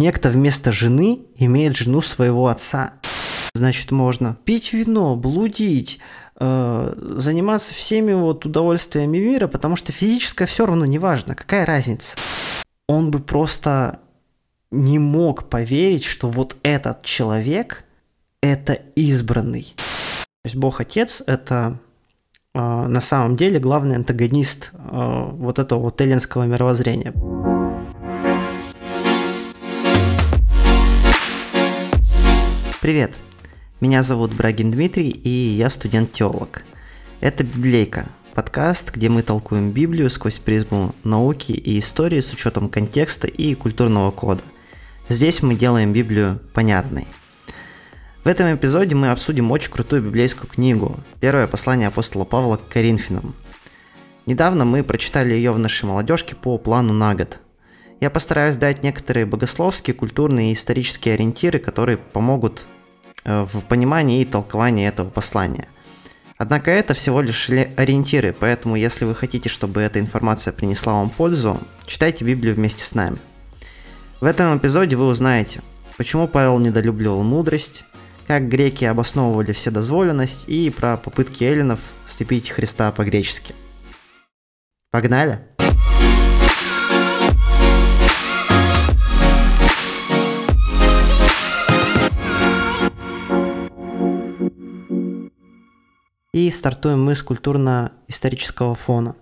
Некто вместо жены имеет жену своего отца. Значит, можно пить вино, блудить, э, заниматься всеми вот удовольствиями мира, потому что физическое все равно не важно. Какая разница? Он бы просто не мог поверить, что вот этот человек – это избранный. То есть Бог Отец – это э, на самом деле главный антагонист э, вот этого вот эллинского мировоззрения. Привет! Меня зовут Брагин Дмитрий, и я студент-теолог. Это «Библейка» – подкаст, где мы толкуем Библию сквозь призму науки и истории с учетом контекста и культурного кода. Здесь мы делаем Библию понятной. В этом эпизоде мы обсудим очень крутую библейскую книгу «Первое послание апостола Павла к Коринфянам». Недавно мы прочитали ее в нашей молодежке по плану на год – я постараюсь дать некоторые богословские, культурные и исторические ориентиры, которые помогут в понимании и толковании этого послания. Однако это всего лишь ориентиры, поэтому если вы хотите, чтобы эта информация принесла вам пользу, читайте Библию вместе с нами. В этом эпизоде вы узнаете, почему Павел недолюбливал мудрость, как греки обосновывали вседозволенность и про попытки эллинов слепить Христа по-гречески. Погнали! И стартуем мы с культурно-исторического фона.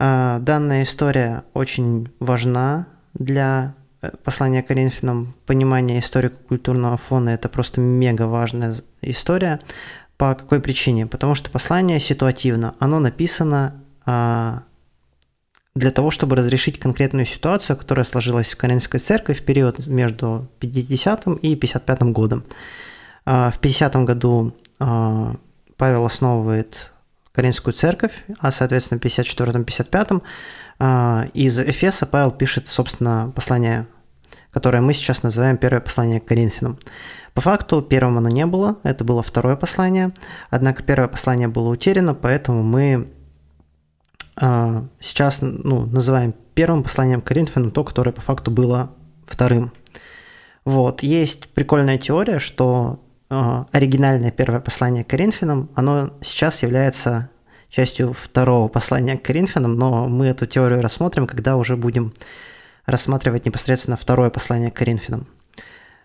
А, данная история очень важна для э, послания Коринфянам. Понимание историко-культурного фона – это просто мега важная история. По какой причине? Потому что послание ситуативно. Оно написано а, для того, чтобы разрешить конкретную ситуацию, которая сложилась в Коринфской церкви в период между 50 и 55 годом. А, в 50 году Павел основывает Коринфскую церковь, а, соответственно, в 54-55 а, из Эфеса Павел пишет, собственно, послание, которое мы сейчас называем первое послание к Коринфянам. По факту первым оно не было, это было второе послание, однако первое послание было утеряно, поэтому мы а, сейчас ну, называем первым посланием к Коринфянам то, которое по факту было вторым. Вот. Есть прикольная теория, что оригинальное первое послание к Коринфянам, оно сейчас является частью второго послания к Коринфянам, но мы эту теорию рассмотрим, когда уже будем рассматривать непосредственно второе послание к Коринфянам.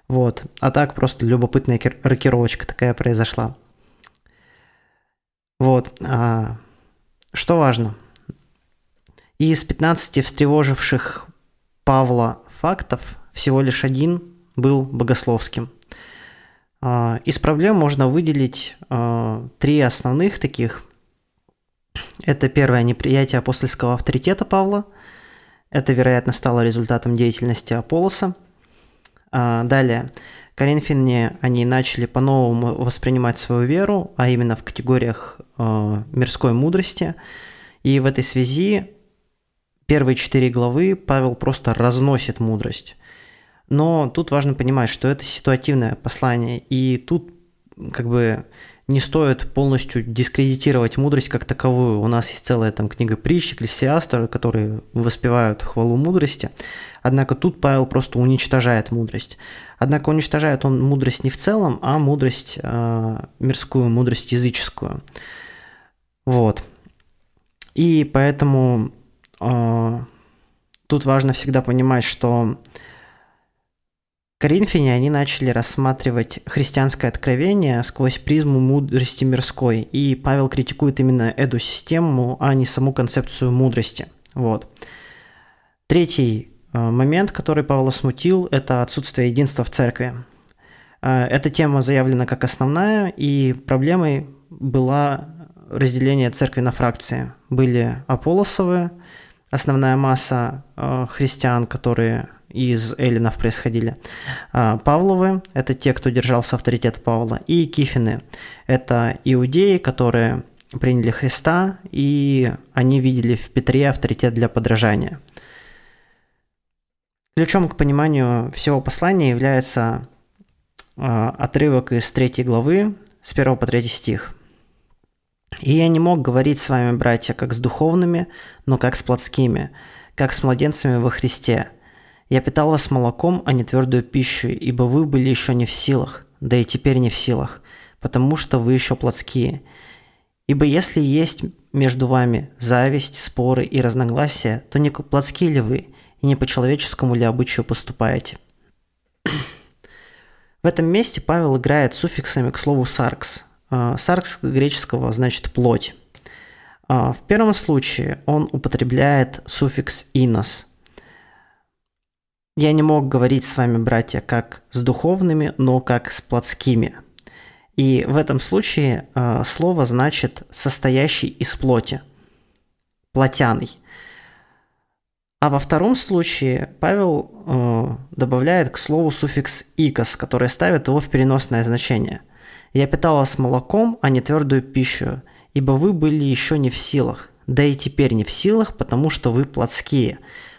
Вот. А так просто любопытная рокировочка такая произошла. Вот. А, что важно? Из 15 встревоживших Павла фактов всего лишь один был богословским – из проблем можно выделить а, три основных таких. Это первое неприятие апостольского авторитета Павла. Это, вероятно, стало результатом деятельности Аполлоса. А, далее, коринфяне, они начали по-новому воспринимать свою веру, а именно в категориях мирской мудрости. И в этой связи первые четыре главы Павел просто разносит мудрость. Но тут важно понимать, что это ситуативное послание, и тут как бы не стоит полностью дискредитировать мудрость как таковую. У нас есть целая там книга притч, Экклесиаста, которые воспевают хвалу мудрости. Однако тут Павел просто уничтожает мудрость. Однако уничтожает он мудрость не в целом, а мудрость э, мирскую, мудрость языческую. Вот. И поэтому э, тут важно всегда понимать, что Коринфяне, они начали рассматривать христианское откровение сквозь призму мудрости мирской, и Павел критикует именно эту систему, а не саму концепцию мудрости. Вот. Третий э, момент, который Павла смутил, это отсутствие единства в церкви. Э, эта тема заявлена как основная, и проблемой была разделение церкви на фракции. Были Аполосовы, основная масса э, христиан, которые из эллинов происходили. А, Павловы – это те, кто держался авторитета Павла, и Кифины – это иудеи, которые приняли Христа, и они видели в Петре авторитет для подражания. Ключом к пониманию всего послания является а, отрывок из третьей главы, с 1 по 3 стих. «И я не мог говорить с вами, братья, как с духовными, но как с плотскими, как с младенцами во Христе. Я питал вас молоком, а не твердую пищу, ибо вы были еще не в силах, да и теперь не в силах, потому что вы еще плотские. Ибо если есть между вами зависть, споры и разногласия, то не плотские ли вы, и не по человеческому ли обычаю поступаете? В этом месте Павел играет суффиксами к слову «саркс». А, «Саркс» греческого значит «плоть». А, в первом случае он употребляет суффикс «инос», я не мог говорить с вами, братья, как с духовными, но как с плотскими. И в этом случае э, слово значит состоящий из плоти, плотяный. А во втором случае Павел э, добавляет к слову суффикс «икос», который ставит его в переносное значение. «Я питал вас молоком, а не твердую пищу, ибо вы были еще не в силах, да и теперь не в силах, потому что вы плотские».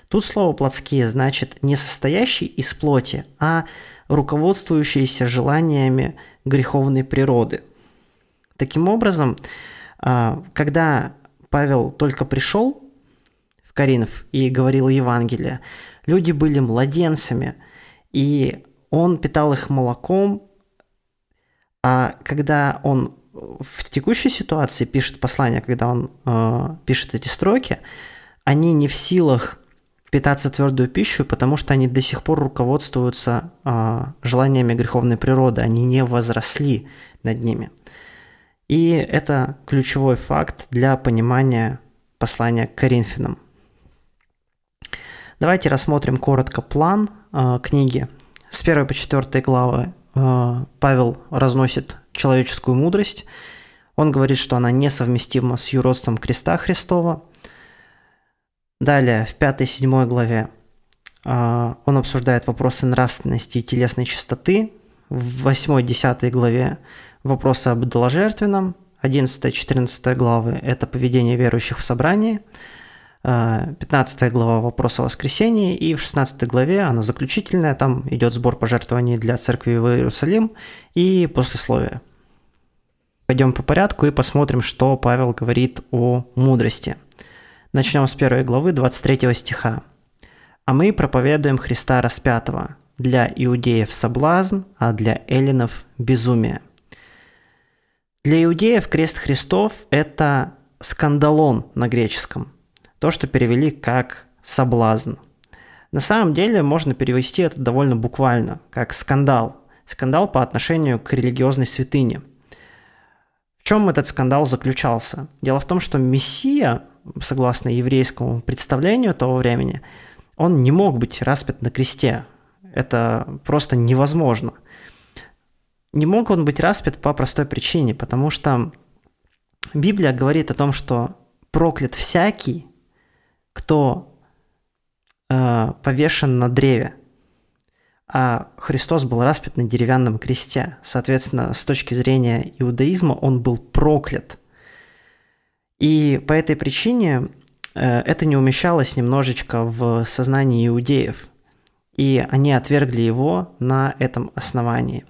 Тут слово «плотские» значит не состоящий из плоти, а руководствующиеся желаниями греховной природы. Таким образом, а, когда Павел только пришел в Коринф и говорил Евангелие, люди были младенцами, и он питал их молоком, а когда он в текущей ситуации пишет послание, когда он э, пишет эти строки, они не в силах питаться твердую пищу, потому что они до сих пор руководствуются э, желаниями греховной природы, они не возросли над ними. И это ключевой факт для понимания послания к Коринфянам. Давайте рассмотрим коротко план э, книги. С 1 по 4 главы э, Павел разносит человеческую мудрость. Он говорит, что она несовместима с юродством креста Христова – Далее, в 5-7 главе а, он обсуждает вопросы нравственности и телесной чистоты. В 8-10 главе вопросы об идоложертвенном. 11-14 главы – это поведение верующих в собрании. 15 а, глава – вопрос о воскресении. И в 16 главе, она заключительная, там идет сбор пожертвований для церкви в Иерусалим и послесловие. Пойдем по порядку и посмотрим, что Павел говорит о мудрости – Начнем с первой главы 23 стиха. «А мы проповедуем Христа распятого, для иудеев соблазн, а для эллинов безумие». Для иудеев крест Христов – это σκάνδαλον на греческом, то, что перевели как соблазн. На самом деле можно перевести это довольно буквально, как скандал. Скандал по отношению к религиозной святыне. В чем этот скандал заключался? Дело в том, что Мессия согласно еврейскому представлению того времени, он не мог быть распят на кресте. Это просто невозможно. Не мог он быть распят по простой причине, потому что Библия говорит о том, что проклят всякий, кто э, повешен на древе. А Христос был распят на деревянном кресте. Соответственно, с точки зрения иудаизма он был проклят – и по этой причине э, это не умещалось немножечко в сознании иудеев, и они отвергли его на этом основании.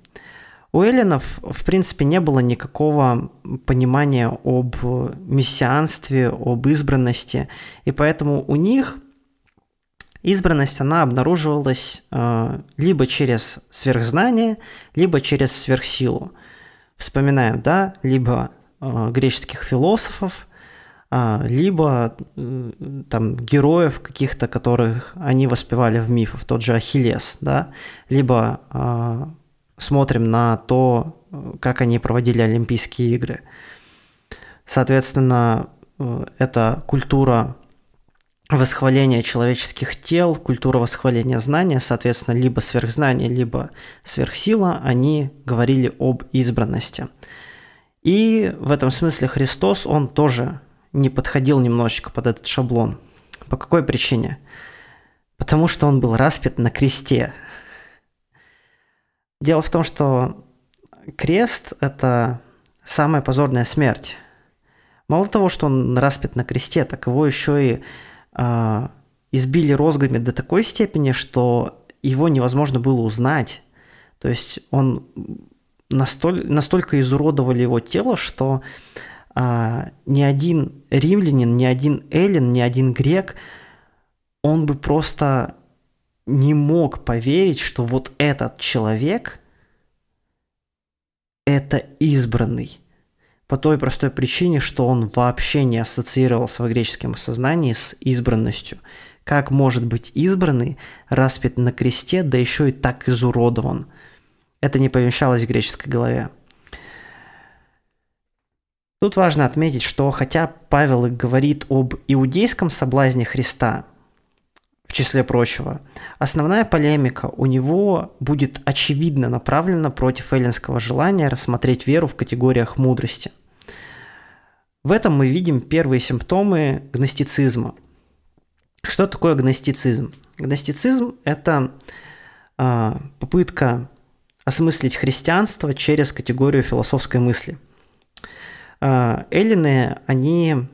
У эллинов, в принципе, не было никакого понимания об мессианстве, об избранности, и поэтому у них избранность, она обнаруживалась э, либо через сверхзнание, либо через сверхсилу. Вспоминаем, да, либо э, греческих философов, либо э, там героев каких-то, которых они воспевали в мифах, тот же Ахиллес, да, либо а, смотрим на то, как они проводили Олимпийские игры. Соответственно, э, это культура восхваления человеческих тел, культура восхваления знания, соответственно, либо сверхзнание, либо сверхсила, они говорили об избранности. И в этом смысле Христос, он тоже не подходил немножечко под этот шаблон. По какой причине? Потому что он был распят на кресте. Дело в том, что крест – это самая позорная смерть. Мало того, что он распят на кресте, так его еще и э, избили розгами до такой степени, что его невозможно было узнать. То есть он настоль, настолько изуродовали его тело, что а, ни один римлянин, ни один эллин, ни один грек, он бы просто не мог поверить, что вот этот человек – это избранный. По той простой причине, что он вообще не ассоциировался в греческом сознании с избранностью. Как может быть избранный, распят на кресте, да еще и так изуродован? Это не помещалось в греческой голове. Тут важно отметить, что хотя Павел и говорит об иудейском соблазне Христа, в числе прочего, основная полемика у него будет очевидно направлена против эллинского желания рассмотреть веру в категориях мудрости. В этом мы видим первые симптомы гностицизма. Что такое гностицизм? Гностицизм – это э, попытка осмыслить христианство через категорию философской мысли – а, эллины, они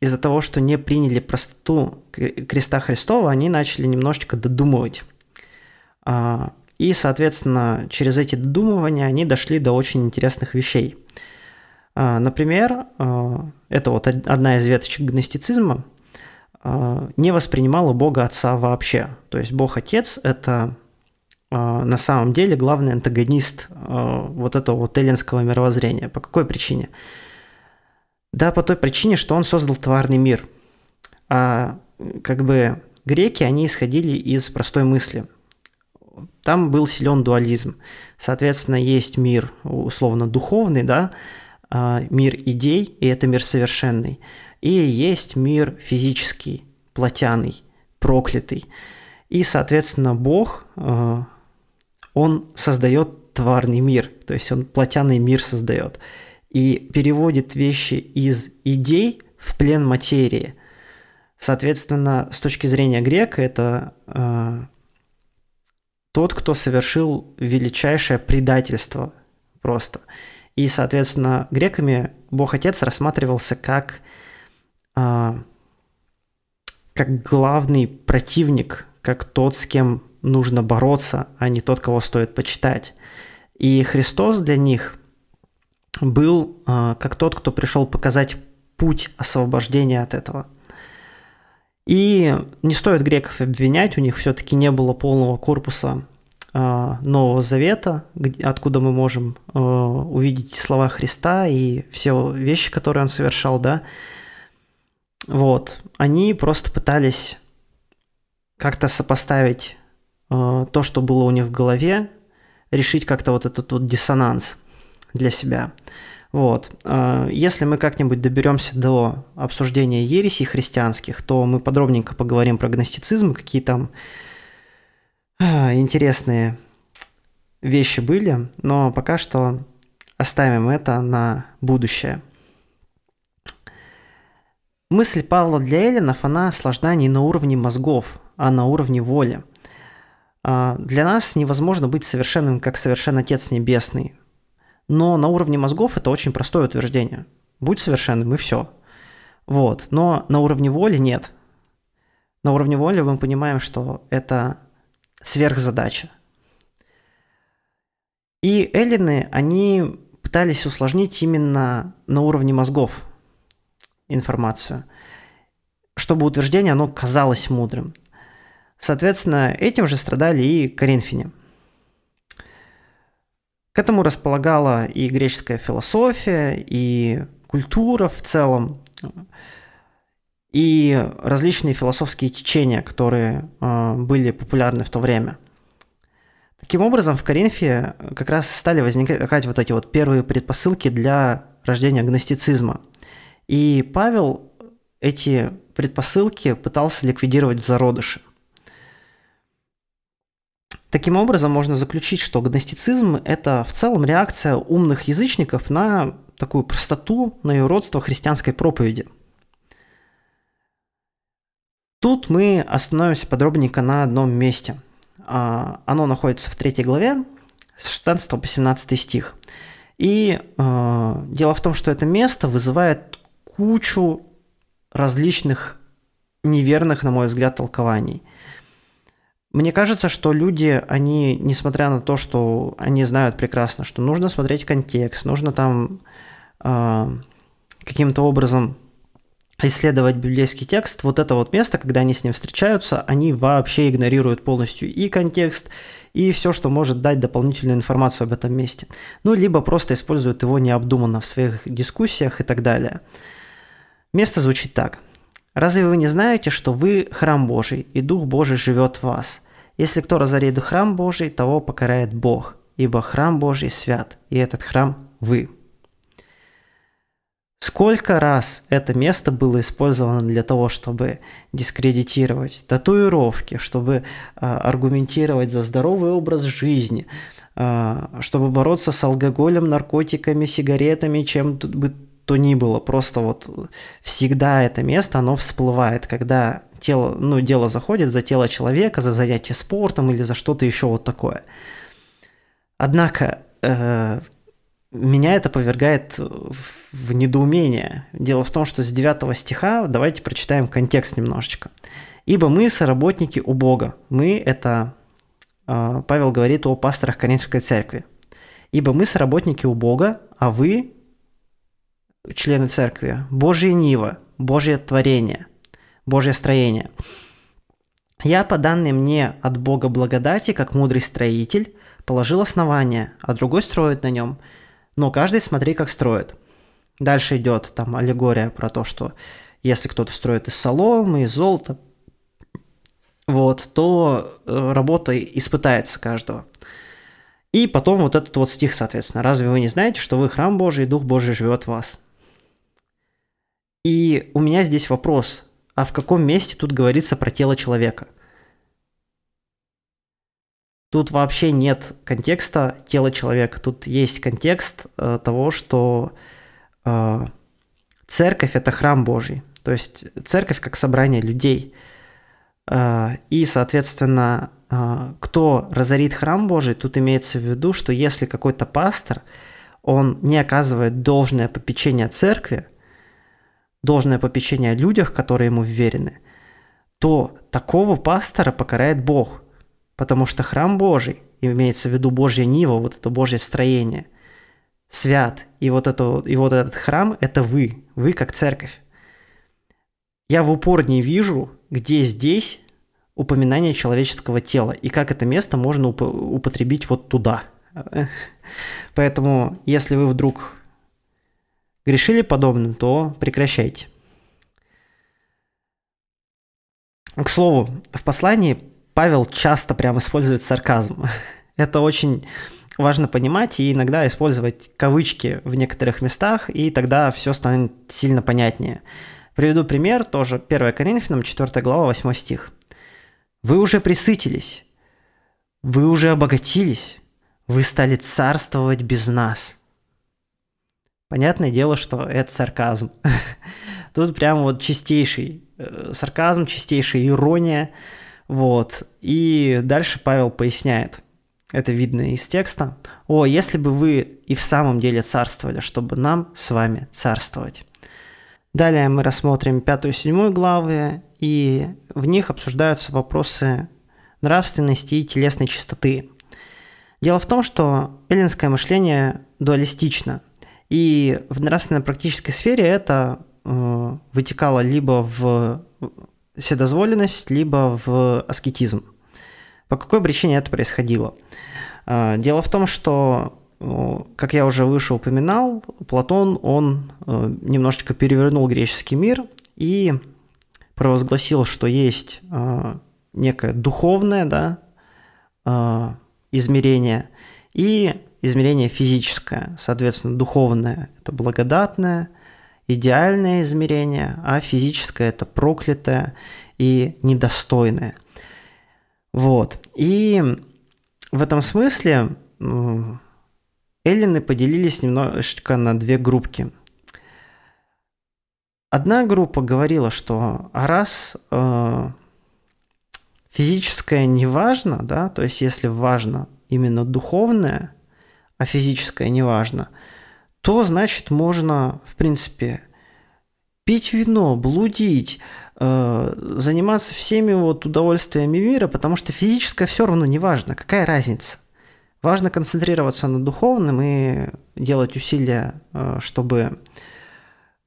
из-за того, что не приняли простоту креста Христова, они начали немножечко додумывать. А, и, соответственно, через эти додумывания они дошли до очень интересных вещей. А, например, это вот одна из веточек гностицизма, не воспринимала Бога Отца вообще. То есть Бог Отец – это на самом деле главный антагонист вот этого вот эллинского мировоззрения. По какой причине? Да, по той причине, что он создал тварный мир. А как бы греки, они исходили из простой мысли. Там был силен дуализм. Соответственно, есть мир условно духовный, да, а, мир идей, и это мир совершенный. И есть мир физический, плотяный, проклятый. И, соответственно, Бог, а, он создает тварный мир, то есть он плотяный мир создает и переводит вещи из идей в плен материи. Соответственно, с точки зрения грека, это э, тот, кто совершил величайшее предательство просто. И, соответственно, греками Бог Отец рассматривался как, э, как главный противник, как тот, с кем нужно бороться, а не тот, кого стоит почитать. И Христос для них – был э, как тот, кто пришел показать путь освобождения от этого. И не стоит греков обвинять, у них все-таки не было полного корпуса э, Нового Завета, откуда мы можем э, увидеть слова Христа и все вещи, которые он совершал, да. Вот, они просто пытались как-то сопоставить то, что было у них в голове, решить как-то вот этот вот диссонанс – для себя. Вот. А, если мы как-нибудь доберемся до обсуждения ересей христианских, то мы подробненько поговорим про гностицизм, какие там а, интересные вещи были, но пока что оставим это на будущее. Мысль Павла для эллинов, она сложна не на уровне мозгов, а на уровне воли. А, для нас невозможно быть совершенным, как совершен Отец Небесный. Но на уровне мозгов это очень простое утверждение. Будь совершенным и все. Вот. Но на уровне воли нет. На уровне воли мы понимаем, что это сверхзадача. И эллины, они пытались усложнить именно на уровне мозгов информацию, чтобы утверждение оно казалось мудрым. Соответственно, этим же страдали и коринфяне – к этому располагала и греческая философия, и культура в целом, и различные философские течения, которые э, были популярны в то время. Таким образом, в Коринфе как раз стали возникать вот эти вот первые предпосылки для рождения гностицизма. И Павел эти предпосылки пытался ликвидировать в зародыше – Таким образом, можно заключить, что гностицизм – это в целом реакция умных язычников на такую простоту, на ее родство христианской проповеди. Тут мы остановимся подробненько на одном месте. А, оно находится в третьей главе, с 16 по 17 стих. И э, дело в том, что это место вызывает кучу различных неверных, на мой взгляд, толкований – мне кажется, что люди, они, несмотря на то, что они знают прекрасно, что нужно смотреть контекст, нужно там э, каким-то образом исследовать библейский текст, вот это вот место, когда они с ним встречаются, они вообще игнорируют полностью и контекст, и все, что может дать дополнительную информацию об этом месте. Ну, либо просто используют его необдуманно в своих дискуссиях и так далее. Место звучит так. «Разве вы не знаете, что вы храм Божий, и Дух Божий живет в вас? Если кто разорит храм Божий, того покарает Бог, ибо храм Божий свят, и этот храм вы». Сколько раз это место было использовано для того, чтобы дискредитировать татуировки, чтобы э, аргументировать за здоровый образ жизни, э, чтобы бороться с алкоголем, наркотиками, сигаретами, чем бы то ни было. Просто вот всегда это место, оно всплывает, когда тело, ну, дело заходит за тело человека, за занятие спортом или за что-то еще вот такое. Однако э, меня это повергает в недоумение. Дело в том, что с 9 стиха, давайте прочитаем контекст немножечко. «Ибо мы соработники у Бога». Мы – это а, Павел говорит о пасторах Коринфской церкви. «Ибо мы соработники у Бога, а вы – члены церкви, Божье Нива, Божье творение, Божье строение. Я, по данной мне от Бога благодати, как мудрый строитель, положил основание, а другой строит на нем – но каждый смотри, как строит. Дальше идет там аллегория про то, что если кто-то строит из соломы, из золота, вот, то э, работа испытается каждого. И потом вот этот вот стих, соответственно. «Разве вы не знаете, что вы храм Божий, и Дух Божий живет в вас?» И у меня здесь вопрос, а в каком месте тут говорится про тело человека? Тут вообще нет контекста тела человека. Тут есть контекст э, того, что э, церковь это храм Божий. То есть церковь как собрание людей. Э, и, соответственно, э, кто разорит храм Божий, тут имеется в виду, что если какой-то пастор, он не оказывает должное попечение церкви, должное попечение о людях, которые ему вверены, то такого пастора покарает Бог – Потому что храм Божий, имеется в виду Божья Нива, вот это Божье строение, свят. И вот, это, и вот этот храм – это вы, вы как церковь. Я в упор не вижу, где здесь упоминание человеческого тела и как это место можно уп- употребить вот туда. Поэтому, если вы вдруг грешили подобным, то прекращайте. К слову, в послании Павел часто прям использует сарказм. Это очень важно понимать и иногда использовать кавычки в некоторых местах, и тогда все станет сильно понятнее. Приведу пример, тоже 1 Коринфянам, 4 глава, 8 стих. «Вы уже присытились, вы уже обогатились, вы стали царствовать без нас». Понятное дело, что это сарказм. Тут прям вот чистейший э, сарказм, чистейшая ирония – вот. И дальше Павел поясняет, это видно из текста, «О, если бы вы и в самом деле царствовали, чтобы нам с вами царствовать». Далее мы рассмотрим пятую и седьмую главы, и в них обсуждаются вопросы нравственности и телесной чистоты. Дело в том, что эллинское мышление дуалистично, и в нравственно-практической сфере это э, вытекало либо в вседозволенность, либо в аскетизм. По какой причине это происходило? А, дело в том, что, как я уже выше упоминал, Платон, он э, немножечко перевернул греческий мир и провозгласил, что есть э, некое духовное да, э, измерение и измерение физическое. Соответственно, духовное – это благодатное – идеальное измерение, а физическое это проклятое и недостойное. Вот. И в этом смысле эллины поделились немножечко на две группки. Одна группа говорила, что раз э, физическое не важно, да, то есть если важно именно духовное, а физическое не важно – то значит можно, в принципе, пить вино, блудить, э, заниматься всеми вот удовольствиями мира, потому что физическое все равно не важно. Какая разница? Важно концентрироваться на духовном и делать усилия, э, чтобы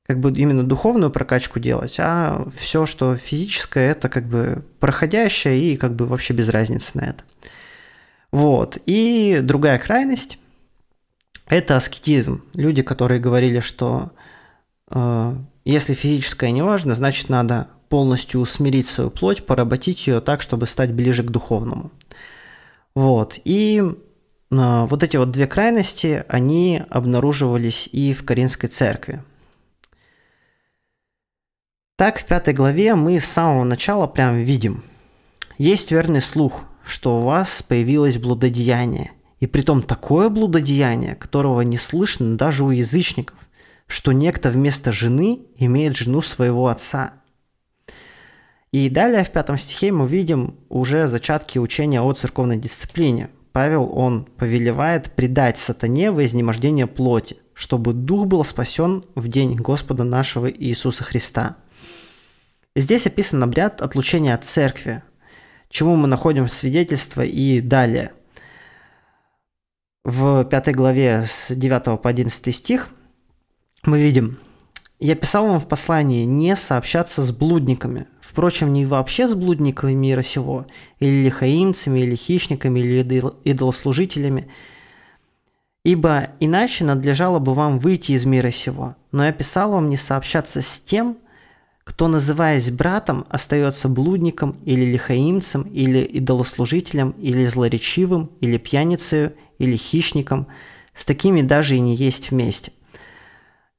как бы именно духовную прокачку делать, а все, что физическое, это как бы проходящее и как бы вообще без разницы на это. Вот. И другая крайность – это аскетизм. Люди, которые говорили, что э, если физическое не важно, значит надо полностью усмирить свою плоть, поработить ее так, чтобы стать ближе к духовному. Вот. И э, вот эти вот две крайности, они обнаруживались и в Каринской церкви. Так, в пятой главе мы с самого начала прям видим. Есть верный слух, что у вас появилось блудодеяние, и притом такое блудодеяние, которого не слышно даже у язычников, что некто вместо жены имеет жену своего отца. И далее в пятом стихе мы видим уже зачатки учения о церковной дисциплине. Павел, он повелевает предать сатане во изнемождение плоти, чтобы дух был спасен в день Господа нашего Иисуса Христа – Здесь описан обряд отлучения от церкви, чему мы находим свидетельство и далее. В пятой главе с 9 по 11 стих мы видим «Я писал вам в послании не сообщаться с блудниками, впрочем, не вообще с блудниками мира сего, или лихаимцами, или хищниками, или идолослужителями, ибо иначе надлежало бы вам выйти из мира сего. Но я писал вам не сообщаться с тем, кто, называясь братом, остается блудником или лихаимцем, или идолослужителем, или злоречивым, или пьяницею, или хищником, с такими даже и не есть вместе.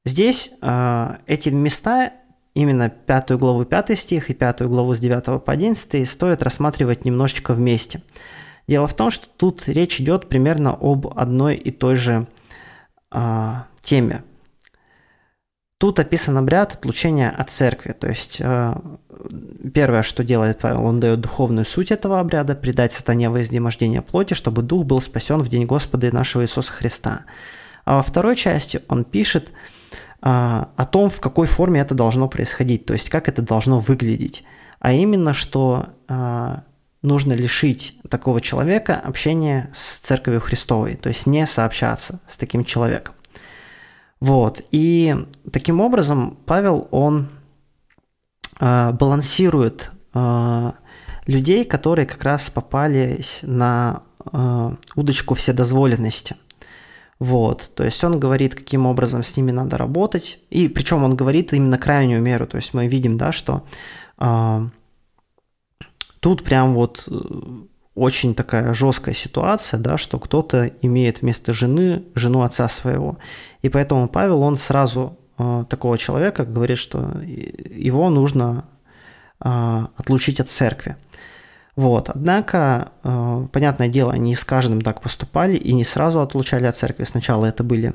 Здесь э, эти места, именно пятую главу 5 стих и пятую главу с 9 по 11, стоит рассматривать немножечко вместе. Дело в том, что тут речь идет примерно об одной и той же э, теме. Тут описан обряд отлучения от церкви. То есть э, первое, что делает Павел, он дает духовную суть этого обряда, предать сатане во изнемождение плоти, чтобы дух был спасен в день Господа нашего Иисуса Христа. А во второй части он пишет э, о том, в какой форме это должно происходить, то есть как это должно выглядеть. А именно, что э, нужно лишить такого человека общения с Церковью Христовой, то есть не сообщаться с таким человеком. Вот. И таким образом Павел, он э, балансирует э, людей, которые как раз попались на э, удочку вседозволенности. Вот, то есть он говорит, каким образом с ними надо работать, и причем он говорит именно крайнюю меру, то есть мы видим, да, что э, тут прям вот очень такая жесткая ситуация, да, что кто-то имеет вместо жены жену отца своего. И поэтому Павел, он сразу э, такого человека говорит, что его нужно э, отлучить от церкви. Вот. Однако, э, понятное дело, они с каждым так поступали и не сразу отлучали от церкви. Сначала это были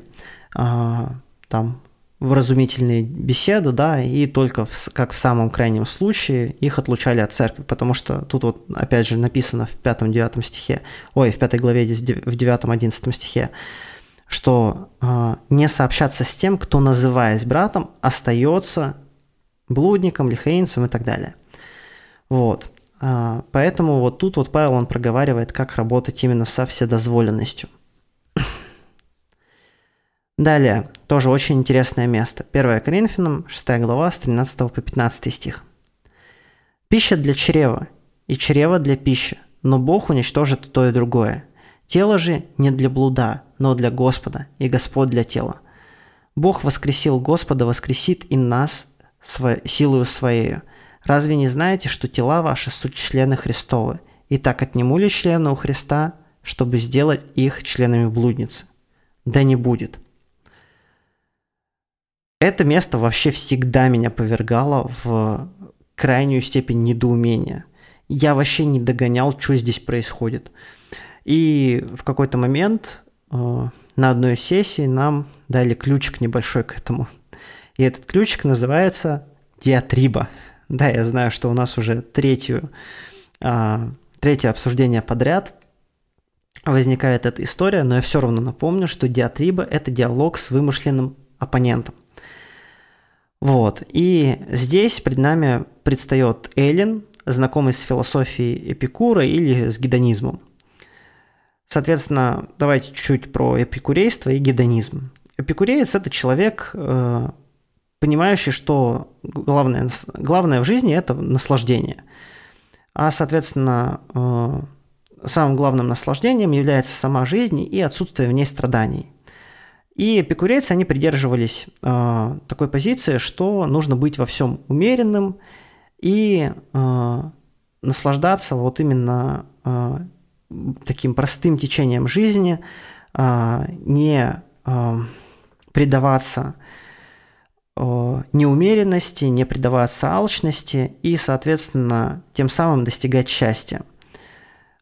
э, там вразумительные беседы, да, и только в, как в самом крайнем случае их отлучали от церкви, потому что тут вот опять же написано в пятом-девятом стихе, ой, в пятой главе, здесь в девятом-одиннадцатом стихе, что э, не сообщаться с тем, кто, называясь братом, остается блудником, лихаинцем и так далее. Вот. Э, поэтому вот тут вот Павел, он проговаривает, как работать именно со вседозволенностью – Далее, тоже очень интересное место. 1 Коринфянам, 6 глава, с 13 по 15 стих. «Пища для чрева, и чрево для пищи, но Бог уничтожит то и другое. Тело же не для блуда, но для Господа, и Господь для тела. Бог воскресил Господа, воскресит и нас силою Своею. Разве не знаете, что тела ваши суть члены Христовы? И так отниму ли члены у Христа, чтобы сделать их членами блудницы? Да не будет это место вообще всегда меня повергало в крайнюю степень недоумения. Я вообще не догонял, что здесь происходит. И в какой-то момент э, на одной сессии нам дали ключик небольшой к этому. И этот ключик называется диатриба. Да, я знаю, что у нас уже третью, э, третье обсуждение подряд возникает эта история, но я все равно напомню, что диатриба – это диалог с вымышленным оппонентом. Вот. И здесь перед нами предстает Эллен, знакомый с философией Эпикура или с гедонизмом. Соответственно, давайте чуть-чуть про эпикурейство и гедонизм. Эпикуреец – это человек, э, понимающий, что главное, главное в жизни – это наслаждение. А, соответственно, э, самым главным наслаждением является сама жизнь и отсутствие в ней страданий. И эпикурейцы, они придерживались э, такой позиции, что нужно быть во всем умеренным и э, наслаждаться вот именно э, таким простым течением жизни, э, не э, предаваться э, неумеренности, не предаваться алчности и, соответственно, тем самым достигать счастья.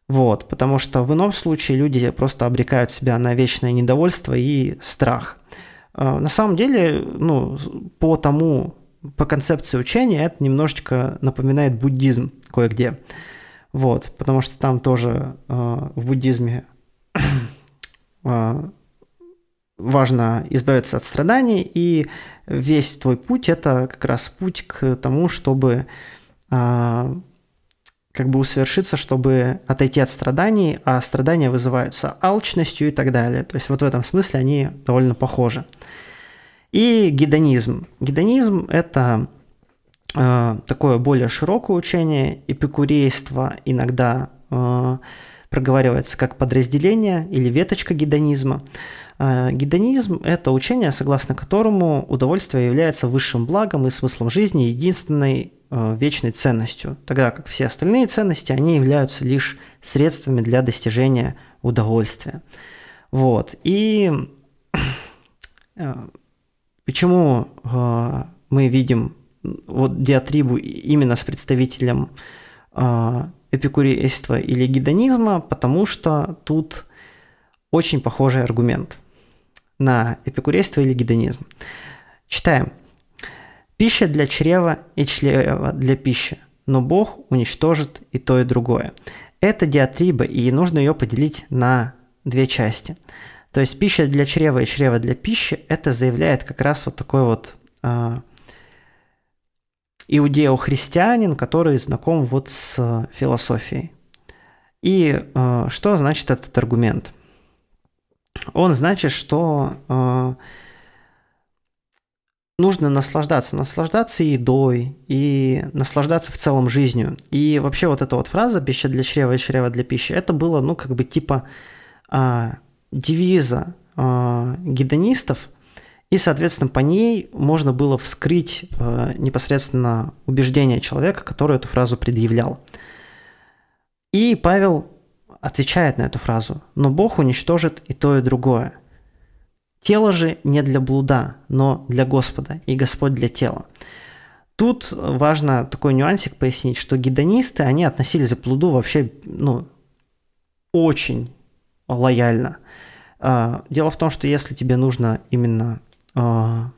Вот, потому что в ином случае люди просто обрекают себя на вечное недовольство и страх. А, на самом деле, ну, по тому, по концепции учения, это немножечко напоминает буддизм кое-где. Вот, потому что там тоже э, в буддизме э, важно избавиться от страданий, и весь твой путь это как раз путь к тому, чтобы э, как бы усовершиться, чтобы отойти от страданий, а страдания вызываются алчностью и так далее. То есть вот в этом смысле они довольно похожи. И гедонизм. Гедонизм – это э, такое более широкое учение, эпикурейство иногда э, проговаривается как подразделение или веточка гедонизма. Э, гедонизм – это учение, согласно которому удовольствие является высшим благом и смыслом жизни, единственной вечной ценностью, тогда как все остальные ценности, они являются лишь средствами для достижения удовольствия. Вот. И э, почему э, мы видим вот диатрибу именно с представителем эпикурейства или гедонизма, потому что тут очень похожий аргумент на эпикурейство или гедонизм. Читаем. Пища для чрева и чрева для пищи, но Бог уничтожит и то, и другое. Это диатриба, и нужно ее поделить на две части. То есть пища для чрева и чрева для пищи, это заявляет как раз вот такой вот э, иудео-христианин, который знаком вот с философией. И э, что значит этот аргумент? Он значит, что э, нужно наслаждаться, наслаждаться едой и наслаждаться в целом жизнью. И вообще вот эта вот фраза «пища для чрева и чрева для пищи» это было, ну, как бы типа а, девиза а, гедонистов, и, соответственно, по ней можно было вскрыть а, непосредственно убеждение человека, который эту фразу предъявлял. И Павел отвечает на эту фразу «но Бог уничтожит и то, и другое». Тело же не для блуда, но для Господа, и Господь для тела. Тут важно такой нюансик пояснить, что гедонисты, они относились к блуду вообще, ну, очень лояльно. А, дело в том, что если тебе нужно именно, а,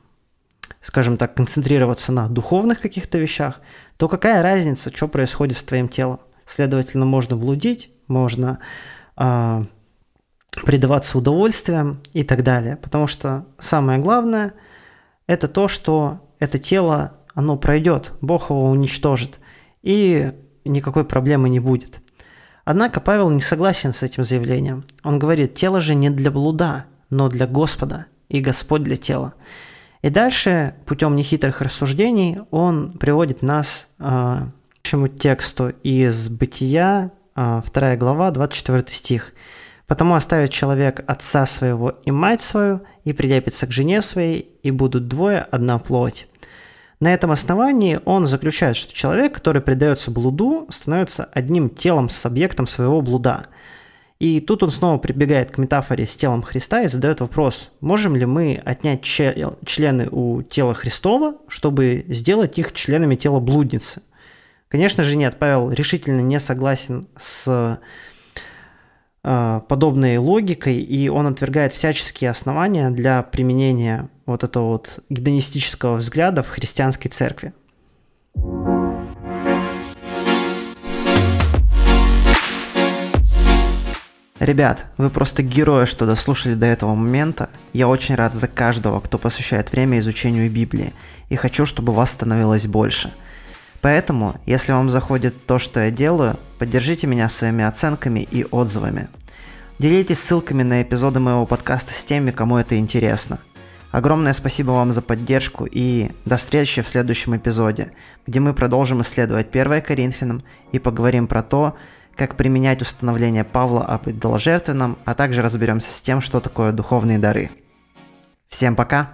скажем так, концентрироваться на духовных каких-то вещах, то какая разница, что происходит с твоим телом? Следовательно, можно блудить, можно а, предаваться удовольствиям и так далее. Потому что самое главное – это то, что это тело, оно пройдет, Бог его уничтожит, и никакой проблемы не будет. Однако Павел не согласен с этим заявлением. Он говорит, тело же не для блуда, но для Господа, и Господь для тела. И дальше, путем нехитрых рассуждений, он приводит нас э, к этому тексту из Бытия, э, 2 глава, 24 стих – Потому оставит человек отца своего и мать свою, и прилепится к жене своей, и будут двое одна плоть. На этом основании он заключает, что человек, который предается блуду, становится одним телом с объектом своего блуда. И тут он снова прибегает к метафоре с телом Христа и задает вопрос, можем ли мы отнять члены у тела Христова, чтобы сделать их членами тела блудницы? Конечно же нет, Павел решительно не согласен с подобной логикой, и он отвергает всяческие основания для применения вот этого вот гедонистического взгляда в христианской церкви. Ребят, вы просто герои, что дослушали до этого момента. Я очень рад за каждого, кто посвящает время изучению Библии, и хочу, чтобы вас становилось больше – Поэтому, если вам заходит то, что я делаю, поддержите меня своими оценками и отзывами. Делитесь ссылками на эпизоды моего подкаста с теми, кому это интересно. Огромное спасибо вам за поддержку и до встречи в следующем эпизоде, где мы продолжим исследовать 1 Коринфянам и поговорим про то, как применять установление Павла об идоложертвенном, а также разберемся с тем, что такое духовные дары. Всем пока!